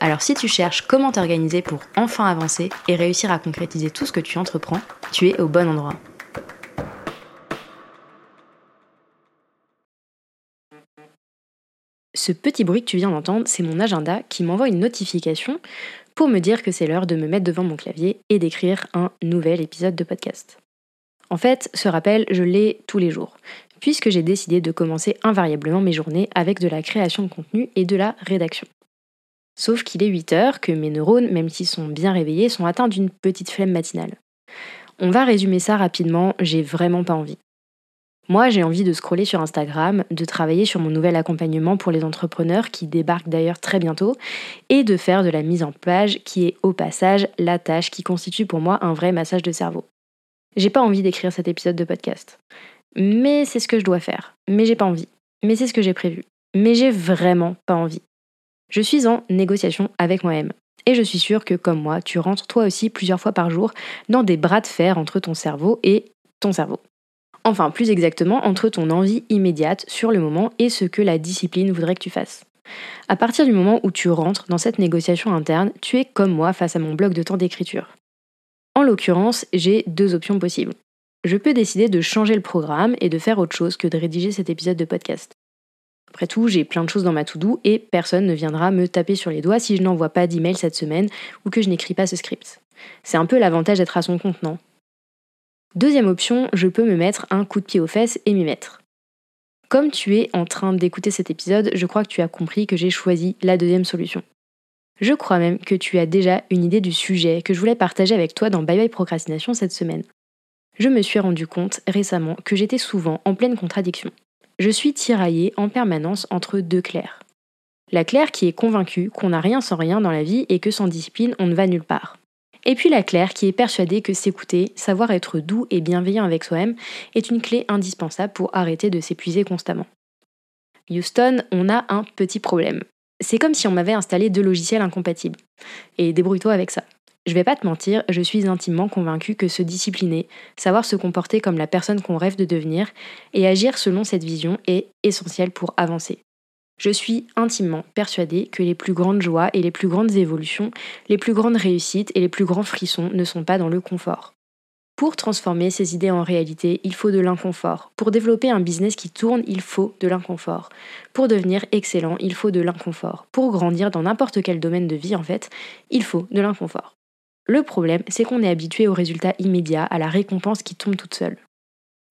Alors si tu cherches comment t'organiser pour enfin avancer et réussir à concrétiser tout ce que tu entreprends, tu es au bon endroit. Ce petit bruit que tu viens d'entendre, c'est mon agenda qui m'envoie une notification pour me dire que c'est l'heure de me mettre devant mon clavier et d'écrire un nouvel épisode de podcast. En fait, ce rappel, je l'ai tous les jours, puisque j'ai décidé de commencer invariablement mes journées avec de la création de contenu et de la rédaction. Sauf qu'il est 8 heures, que mes neurones, même s'ils sont bien réveillés, sont atteints d'une petite flemme matinale. On va résumer ça rapidement, j'ai vraiment pas envie. Moi, j'ai envie de scroller sur Instagram, de travailler sur mon nouvel accompagnement pour les entrepreneurs qui débarquent d'ailleurs très bientôt, et de faire de la mise en page qui est au passage la tâche qui constitue pour moi un vrai massage de cerveau. J'ai pas envie d'écrire cet épisode de podcast. Mais c'est ce que je dois faire. Mais j'ai pas envie. Mais c'est ce que j'ai prévu. Mais j'ai vraiment pas envie. Je suis en négociation avec moi-même. Et je suis sûre que comme moi, tu rentres toi aussi plusieurs fois par jour dans des bras de fer entre ton cerveau et ton cerveau. Enfin, plus exactement, entre ton envie immédiate sur le moment et ce que la discipline voudrait que tu fasses. À partir du moment où tu rentres dans cette négociation interne, tu es comme moi face à mon bloc de temps d'écriture. En l'occurrence, j'ai deux options possibles. Je peux décider de changer le programme et de faire autre chose que de rédiger cet épisode de podcast. Après tout, j'ai plein de choses dans ma to-do et personne ne viendra me taper sur les doigts si je n'envoie pas d'email cette semaine ou que je n'écris pas ce script. C'est un peu l'avantage d'être à son compte, non? Deuxième option, je peux me mettre un coup de pied aux fesses et m'y mettre. Comme tu es en train d'écouter cet épisode, je crois que tu as compris que j'ai choisi la deuxième solution. Je crois même que tu as déjà une idée du sujet que je voulais partager avec toi dans Bye Bye Procrastination cette semaine. Je me suis rendu compte récemment que j'étais souvent en pleine contradiction je suis tiraillée en permanence entre deux Claires. La Claire qui est convaincue qu'on n'a rien sans rien dans la vie et que sans discipline on ne va nulle part. Et puis la Claire qui est persuadée que s'écouter, savoir être doux et bienveillant avec soi-même est une clé indispensable pour arrêter de s'épuiser constamment. Houston, on a un petit problème. C'est comme si on m'avait installé deux logiciels incompatibles. Et débrouille-toi avec ça. Je vais pas te mentir, je suis intimement convaincue que se discipliner, savoir se comporter comme la personne qu'on rêve de devenir et agir selon cette vision est essentiel pour avancer. Je suis intimement persuadée que les plus grandes joies et les plus grandes évolutions, les plus grandes réussites et les plus grands frissons ne sont pas dans le confort. Pour transformer ces idées en réalité, il faut de l'inconfort. Pour développer un business qui tourne, il faut de l'inconfort. Pour devenir excellent, il faut de l'inconfort. Pour grandir dans n'importe quel domaine de vie, en fait, il faut de l'inconfort. Le problème, c'est qu'on est habitué au résultat immédiat, à la récompense qui tombe toute seule.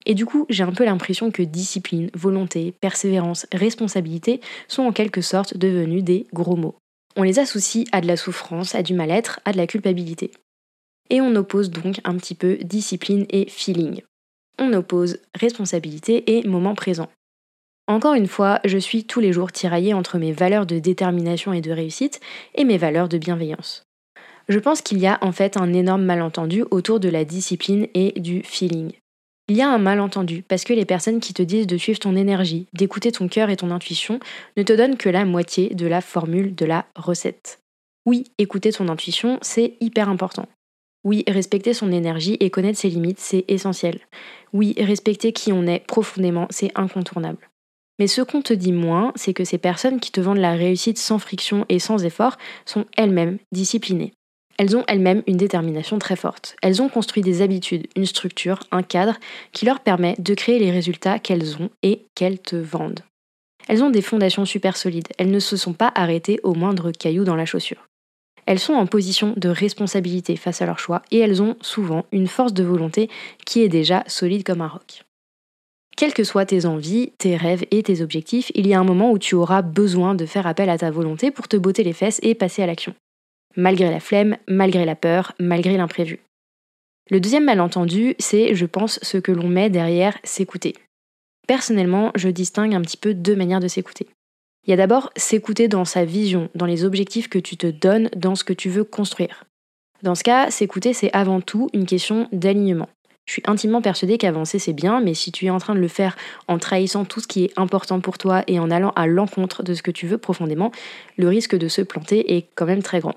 Et du coup, j'ai un peu l'impression que discipline, volonté, persévérance, responsabilité sont en quelque sorte devenus des gros mots. On les associe à de la souffrance, à du mal-être, à de la culpabilité. Et on oppose donc un petit peu discipline et feeling. On oppose responsabilité et moment présent. Encore une fois, je suis tous les jours tiraillée entre mes valeurs de détermination et de réussite et mes valeurs de bienveillance. Je pense qu'il y a en fait un énorme malentendu autour de la discipline et du feeling. Il y a un malentendu parce que les personnes qui te disent de suivre ton énergie, d'écouter ton cœur et ton intuition ne te donnent que la moitié de la formule de la recette. Oui, écouter ton intuition, c'est hyper important. Oui, respecter son énergie et connaître ses limites, c'est essentiel. Oui, respecter qui on est profondément, c'est incontournable. Mais ce qu'on te dit moins, c'est que ces personnes qui te vendent la réussite sans friction et sans effort sont elles-mêmes disciplinées. Elles ont elles-mêmes une détermination très forte. Elles ont construit des habitudes, une structure, un cadre qui leur permet de créer les résultats qu'elles ont et qu'elles te vendent. Elles ont des fondations super solides. Elles ne se sont pas arrêtées au moindre caillou dans la chaussure. Elles sont en position de responsabilité face à leurs choix et elles ont souvent une force de volonté qui est déjà solide comme un roc. Quelles que soient tes envies, tes rêves et tes objectifs, il y a un moment où tu auras besoin de faire appel à ta volonté pour te botter les fesses et passer à l'action malgré la flemme, malgré la peur, malgré l'imprévu. Le deuxième malentendu, c'est, je pense, ce que l'on met derrière s'écouter. Personnellement, je distingue un petit peu deux manières de s'écouter. Il y a d'abord s'écouter dans sa vision, dans les objectifs que tu te donnes, dans ce que tu veux construire. Dans ce cas, s'écouter, c'est avant tout une question d'alignement. Je suis intimement persuadée qu'avancer c'est bien, mais si tu es en train de le faire en trahissant tout ce qui est important pour toi et en allant à l'encontre de ce que tu veux profondément, le risque de se planter est quand même très grand.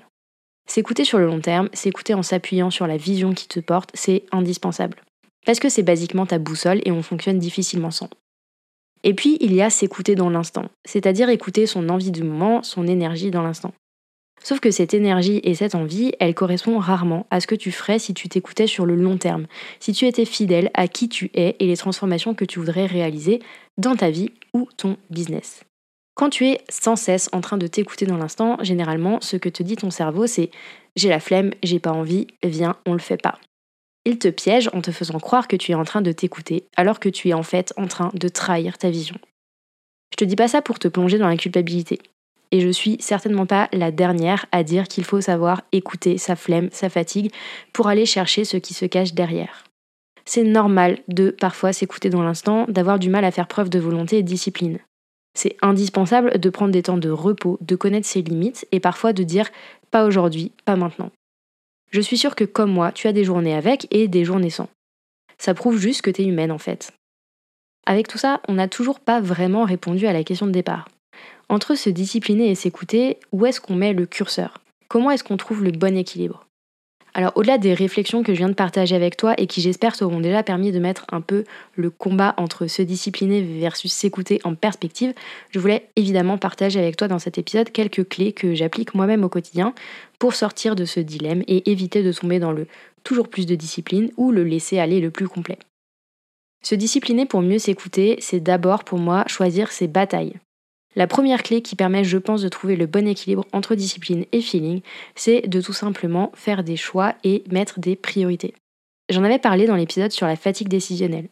S'écouter sur le long terme, s'écouter en s'appuyant sur la vision qui te porte, c'est indispensable. Parce que c'est basiquement ta boussole et on fonctionne difficilement sans. Et puis, il y a s'écouter dans l'instant, c'est-à-dire écouter son envie du moment, son énergie dans l'instant. Sauf que cette énergie et cette envie, elles correspondent rarement à ce que tu ferais si tu t'écoutais sur le long terme, si tu étais fidèle à qui tu es et les transformations que tu voudrais réaliser dans ta vie ou ton business. Quand tu es sans cesse en train de t'écouter dans l'instant, généralement, ce que te dit ton cerveau, c'est j'ai la flemme, j'ai pas envie, viens, on le fait pas. Il te piège en te faisant croire que tu es en train de t'écouter, alors que tu es en fait en train de trahir ta vision. Je te dis pas ça pour te plonger dans la culpabilité et je suis certainement pas la dernière à dire qu'il faut savoir écouter sa flemme, sa fatigue, pour aller chercher ce qui se cache derrière. C'est normal de parfois s'écouter dans l'instant, d'avoir du mal à faire preuve de volonté et de discipline. C'est indispensable de prendre des temps de repos, de connaître ses limites et parfois de dire pas aujourd'hui, pas maintenant. Je suis sûre que comme moi, tu as des journées avec et des journées sans. Ça prouve juste que tu es humaine en fait. Avec tout ça, on n'a toujours pas vraiment répondu à la question de départ. Entre se discipliner et s'écouter, où est-ce qu'on met le curseur? Comment est-ce qu'on trouve le bon équilibre? Alors au-delà des réflexions que je viens de partager avec toi et qui j'espère t'auront déjà permis de mettre un peu le combat entre se discipliner versus s'écouter en perspective, je voulais évidemment partager avec toi dans cet épisode quelques clés que j'applique moi-même au quotidien pour sortir de ce dilemme et éviter de tomber dans le toujours plus de discipline ou le laisser aller le plus complet. Se discipliner pour mieux s'écouter, c'est d'abord pour moi choisir ses batailles. La première clé qui permet, je pense, de trouver le bon équilibre entre discipline et feeling, c'est de tout simplement faire des choix et mettre des priorités. J'en avais parlé dans l'épisode sur la fatigue décisionnelle.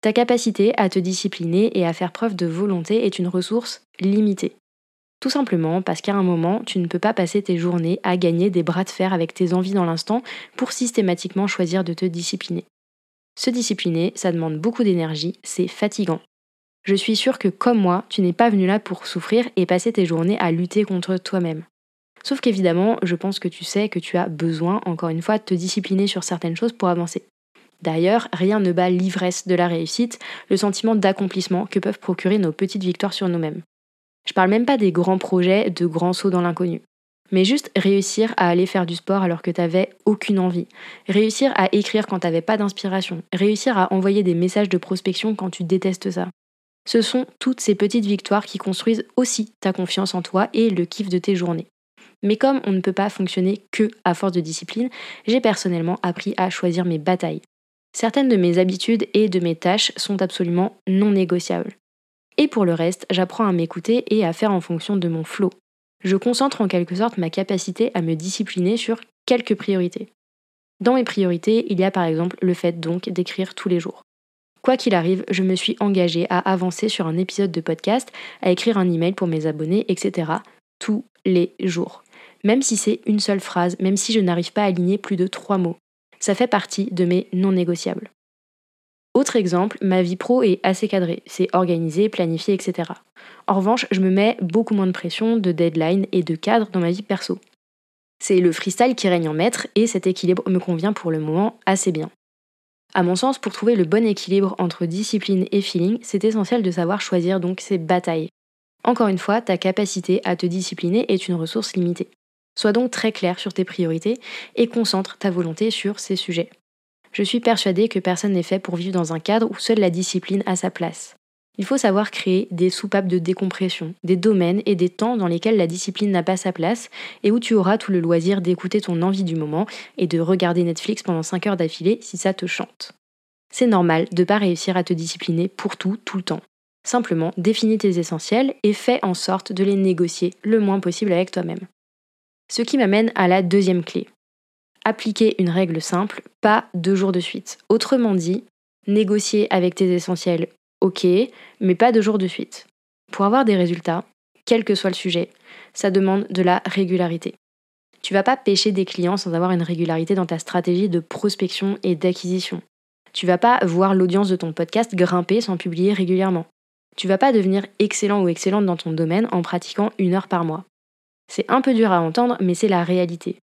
Ta capacité à te discipliner et à faire preuve de volonté est une ressource limitée. Tout simplement parce qu'à un moment, tu ne peux pas passer tes journées à gagner des bras de fer avec tes envies dans l'instant pour systématiquement choisir de te discipliner. Se discipliner, ça demande beaucoup d'énergie, c'est fatigant, je suis sûre que comme moi, tu n'es pas venu là pour souffrir et passer tes journées à lutter contre toi-même. Sauf qu'évidemment, je pense que tu sais que tu as besoin, encore une fois, de te discipliner sur certaines choses pour avancer. D'ailleurs, rien ne bat l'ivresse de la réussite, le sentiment d'accomplissement que peuvent procurer nos petites victoires sur nous-mêmes. Je parle même pas des grands projets, de grands sauts dans l'inconnu. Mais juste réussir à aller faire du sport alors que t'avais aucune envie. Réussir à écrire quand t'avais pas d'inspiration. Réussir à envoyer des messages de prospection quand tu détestes ça. Ce sont toutes ces petites victoires qui construisent aussi ta confiance en toi et le kiff de tes journées. Mais comme on ne peut pas fonctionner que à force de discipline, j'ai personnellement appris à choisir mes batailles. Certaines de mes habitudes et de mes tâches sont absolument non négociables. Et pour le reste, j'apprends à m'écouter et à faire en fonction de mon flow. Je concentre en quelque sorte ma capacité à me discipliner sur quelques priorités. Dans mes priorités, il y a par exemple le fait donc d'écrire tous les jours. Quoi qu'il arrive, je me suis engagée à avancer sur un épisode de podcast, à écrire un email pour mes abonnés, etc. tous les jours. Même si c'est une seule phrase, même si je n'arrive pas à aligner plus de trois mots. Ça fait partie de mes non négociables. Autre exemple, ma vie pro est assez cadrée, c'est organisé, planifié, etc. En revanche, je me mets beaucoup moins de pression, de deadline et de cadre dans ma vie perso. C'est le freestyle qui règne en maître et cet équilibre me convient pour le moment assez bien. À mon sens, pour trouver le bon équilibre entre discipline et feeling, c'est essentiel de savoir choisir donc ses batailles. Encore une fois, ta capacité à te discipliner est une ressource limitée. Sois donc très clair sur tes priorités et concentre ta volonté sur ces sujets. Je suis persuadée que personne n'est fait pour vivre dans un cadre où seule la discipline a sa place. Il faut savoir créer des soupapes de décompression, des domaines et des temps dans lesquels la discipline n'a pas sa place et où tu auras tout le loisir d'écouter ton envie du moment et de regarder Netflix pendant 5 heures d'affilée si ça te chante. C'est normal de ne pas réussir à te discipliner pour tout, tout le temps. Simplement, définis tes essentiels et fais en sorte de les négocier le moins possible avec toi-même. Ce qui m'amène à la deuxième clé. Appliquer une règle simple, pas deux jours de suite. Autrement dit, négocier avec tes essentiels ok, mais pas de jour de suite. Pour avoir des résultats, quel que soit le sujet, ça demande de la régularité. Tu vas pas pêcher des clients sans avoir une régularité dans ta stratégie de prospection et d'acquisition. Tu vas pas voir l'audience de ton podcast grimper sans publier régulièrement. Tu vas pas devenir excellent ou excellente dans ton domaine en pratiquant une heure par mois. C'est un peu dur à entendre, mais c'est la réalité.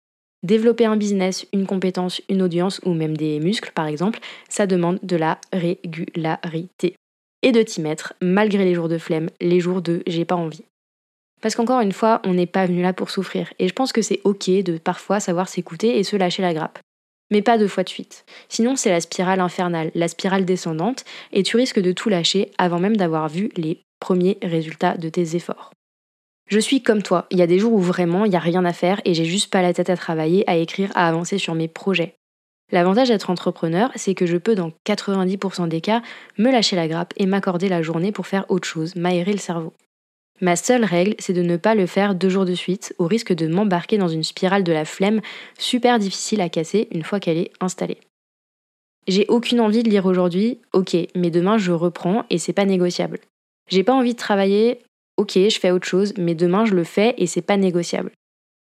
Développer un business, une compétence, une audience ou même des muscles par exemple, ça demande de la régularité. Et de t'y mettre malgré les jours de flemme, les jours de j'ai pas envie. Parce qu'encore une fois, on n'est pas venu là pour souffrir. Et je pense que c'est ok de parfois savoir s'écouter et se lâcher la grappe. Mais pas deux fois de suite. Sinon, c'est la spirale infernale, la spirale descendante, et tu risques de tout lâcher avant même d'avoir vu les premiers résultats de tes efforts. Je suis comme toi, il y a des jours où vraiment il n'y a rien à faire et j'ai juste pas la tête à travailler, à écrire, à avancer sur mes projets. L'avantage d'être entrepreneur, c'est que je peux dans 90% des cas me lâcher la grappe et m'accorder la journée pour faire autre chose, m'aérer le cerveau. Ma seule règle, c'est de ne pas le faire deux jours de suite, au risque de m'embarquer dans une spirale de la flemme super difficile à casser une fois qu'elle est installée. J'ai aucune envie de lire aujourd'hui, ok, mais demain je reprends et c'est pas négociable. J'ai pas envie de travailler, ok, je fais autre chose, mais demain je le fais et c'est pas négociable.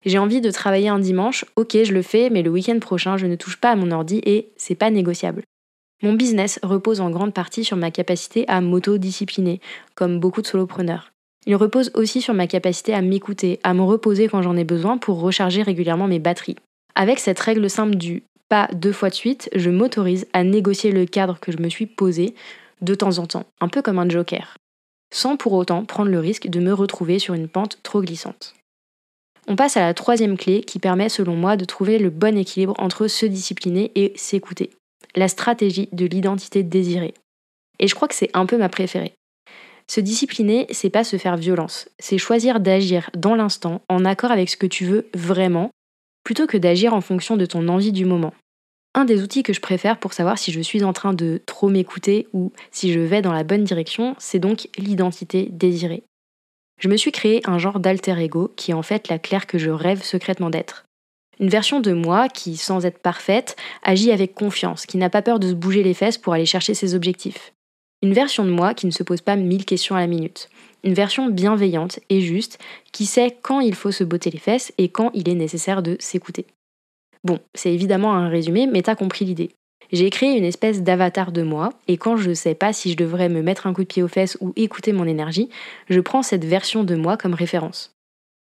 J'ai envie de travailler un dimanche, ok, je le fais, mais le week-end prochain je ne touche pas à mon ordi et c'est pas négociable. Mon business repose en grande partie sur ma capacité à m'auto-discipliner, comme beaucoup de solopreneurs. Il repose aussi sur ma capacité à m'écouter, à me reposer quand j'en ai besoin pour recharger régulièrement mes batteries. Avec cette règle simple du pas deux fois de suite, je m'autorise à négocier le cadre que je me suis posé de temps en temps, un peu comme un joker sans pour autant prendre le risque de me retrouver sur une pente trop glissante. On passe à la troisième clé qui permet selon moi de trouver le bon équilibre entre se discipliner et s'écouter. La stratégie de l'identité désirée. Et je crois que c'est un peu ma préférée. Se discipliner, c'est pas se faire violence, c'est choisir d'agir dans l'instant en accord avec ce que tu veux vraiment, plutôt que d'agir en fonction de ton envie du moment. Un des outils que je préfère pour savoir si je suis en train de trop m'écouter ou si je vais dans la bonne direction, c'est donc l'identité désirée. Je me suis créé un genre d'alter ego qui est en fait la Claire que je rêve secrètement d'être. Une version de moi qui, sans être parfaite, agit avec confiance, qui n'a pas peur de se bouger les fesses pour aller chercher ses objectifs. Une version de moi qui ne se pose pas mille questions à la minute. Une version bienveillante et juste qui sait quand il faut se botter les fesses et quand il est nécessaire de s'écouter. Bon, c'est évidemment un résumé, mais t'as compris l'idée. J'ai créé une espèce d'avatar de moi, et quand je ne sais pas si je devrais me mettre un coup de pied aux fesses ou écouter mon énergie, je prends cette version de moi comme référence.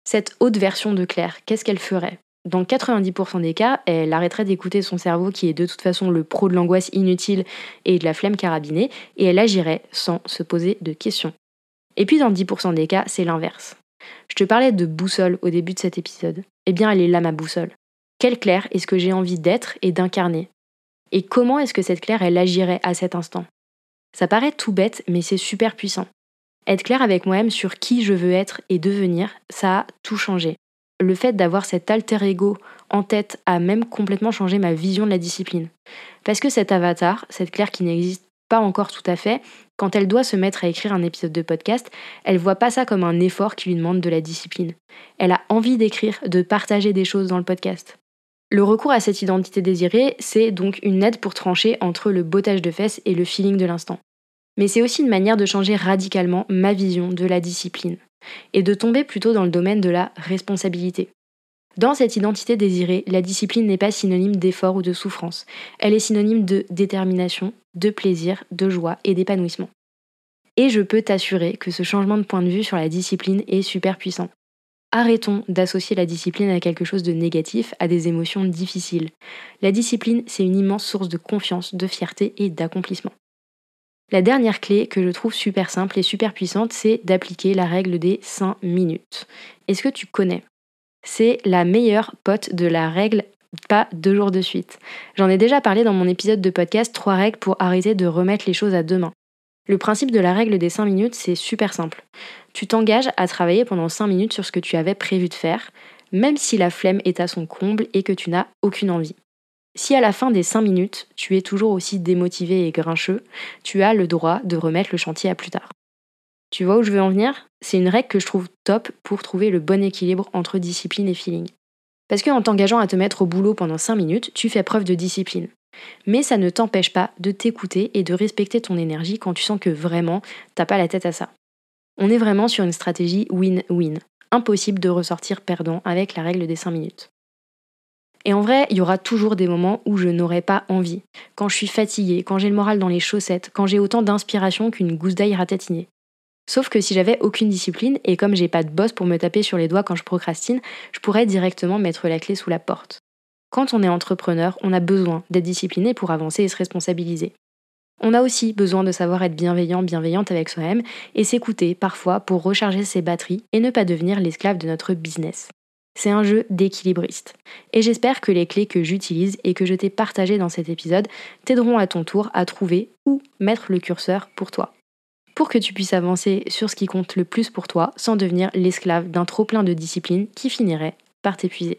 Cette haute version de Claire, qu'est-ce qu'elle ferait? Dans 90% des cas, elle arrêterait d'écouter son cerveau qui est de toute façon le pro de l'angoisse inutile et de la flemme carabinée, et elle agirait sans se poser de questions. Et puis dans 10% des cas, c'est l'inverse. Je te parlais de boussole au début de cet épisode. Eh bien, elle est là ma boussole. Quelle Claire est-ce que j'ai envie d'être et d'incarner? Et comment est-ce que cette Claire, elle agirait à cet instant? Ça paraît tout bête, mais c'est super puissant. Être clair avec moi-même sur qui je veux être et devenir, ça a tout changé. Le fait d'avoir cet alter ego en tête a même complètement changé ma vision de la discipline. Parce que cet avatar, cette Claire qui n'existe pas encore tout à fait, quand elle doit se mettre à écrire un épisode de podcast, elle voit pas ça comme un effort qui lui demande de la discipline. Elle a envie d'écrire, de partager des choses dans le podcast. Le recours à cette identité désirée, c'est donc une aide pour trancher entre le bottage de fesses et le feeling de l'instant. Mais c'est aussi une manière de changer radicalement ma vision de la discipline et de tomber plutôt dans le domaine de la responsabilité. Dans cette identité désirée, la discipline n'est pas synonyme d'effort ou de souffrance. Elle est synonyme de détermination, de plaisir, de joie et d'épanouissement. Et je peux t'assurer que ce changement de point de vue sur la discipline est super puissant. Arrêtons d'associer la discipline à quelque chose de négatif, à des émotions difficiles. La discipline, c'est une immense source de confiance, de fierté et d'accomplissement. La dernière clé que je trouve super simple et super puissante, c'est d'appliquer la règle des 5 minutes. Est-ce que tu connais? C'est la meilleure pote de la règle pas deux jours de suite. J'en ai déjà parlé dans mon épisode de podcast 3 règles pour arrêter de remettre les choses à demain. Le principe de la règle des 5 minutes, c'est super simple. Tu t'engages à travailler pendant 5 minutes sur ce que tu avais prévu de faire, même si la flemme est à son comble et que tu n'as aucune envie. Si à la fin des 5 minutes, tu es toujours aussi démotivé et grincheux, tu as le droit de remettre le chantier à plus tard. Tu vois où je veux en venir? C'est une règle que je trouve top pour trouver le bon équilibre entre discipline et feeling. Parce qu'en t'engageant à te mettre au boulot pendant 5 minutes, tu fais preuve de discipline. Mais ça ne t'empêche pas de t'écouter et de respecter ton énergie quand tu sens que vraiment t'as pas la tête à ça. On est vraiment sur une stratégie win-win. Impossible de ressortir perdant avec la règle des 5 minutes. Et en vrai, il y aura toujours des moments où je n'aurai pas envie. Quand je suis fatiguée, quand j'ai le moral dans les chaussettes, quand j'ai autant d'inspiration qu'une gousse d'ail ratatinée. Sauf que si j'avais aucune discipline, et comme j'ai pas de boss pour me taper sur les doigts quand je procrastine, je pourrais directement mettre la clé sous la porte. Quand on est entrepreneur, on a besoin d'être discipliné pour avancer et se responsabiliser. On a aussi besoin de savoir être bienveillant, bienveillante avec soi-même et s'écouter parfois pour recharger ses batteries et ne pas devenir l'esclave de notre business. C'est un jeu d'équilibriste. Et j'espère que les clés que j'utilise et que je t'ai partagées dans cet épisode t'aideront à ton tour à trouver où mettre le curseur pour toi. Pour que tu puisses avancer sur ce qui compte le plus pour toi sans devenir l'esclave d'un trop-plein de discipline qui finirait par t'épuiser.